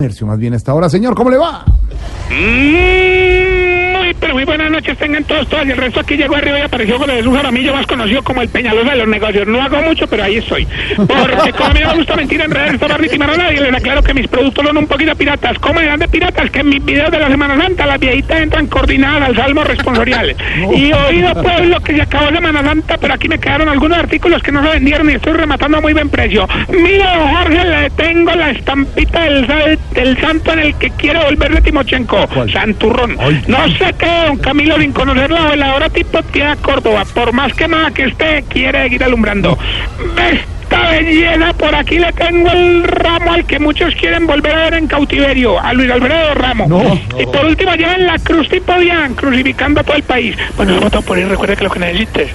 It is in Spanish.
Más bien hasta ahora, señor, ¿cómo le va? Mm, muy, pero muy buenas noches, tengan todos, todas. Y el resto aquí llegó arriba y apareció con el un jaramillo más conocido como el Peñalosa de los negocios. No hago mucho, pero ahí estoy. Porque como a mí me gusta mentir en redes, esta barra a nadie, les aclaro que mis productos son un poquito piratas. ¿Cómo eran de piratas? Que en mis videos de la Semana Santa las viejitas entran coordinadas al salmo responsorial. Y oído pueblo que se acabó Semana Santa, pero aquí me quedaron algunos artículos que no se vendieron y estoy rematando a muy buen precio. Mira, Jorge, la estampita del, del santo en el que quiere volver de Timochenko. Santurrón. No sé qué, don Camilo, sin conocer la veladora tipo tía Córdoba, por más que nada que esté, quiere seguir alumbrando. Esta belleza, por aquí le tengo el ramo al que muchos quieren volver a ver en cautiverio, a Luis Alfredo Ramos. Y por último, lleven la cruz tipo Dian, crucificando a todo el país. Bueno, vamos a poner, recuerda que lo que necesites.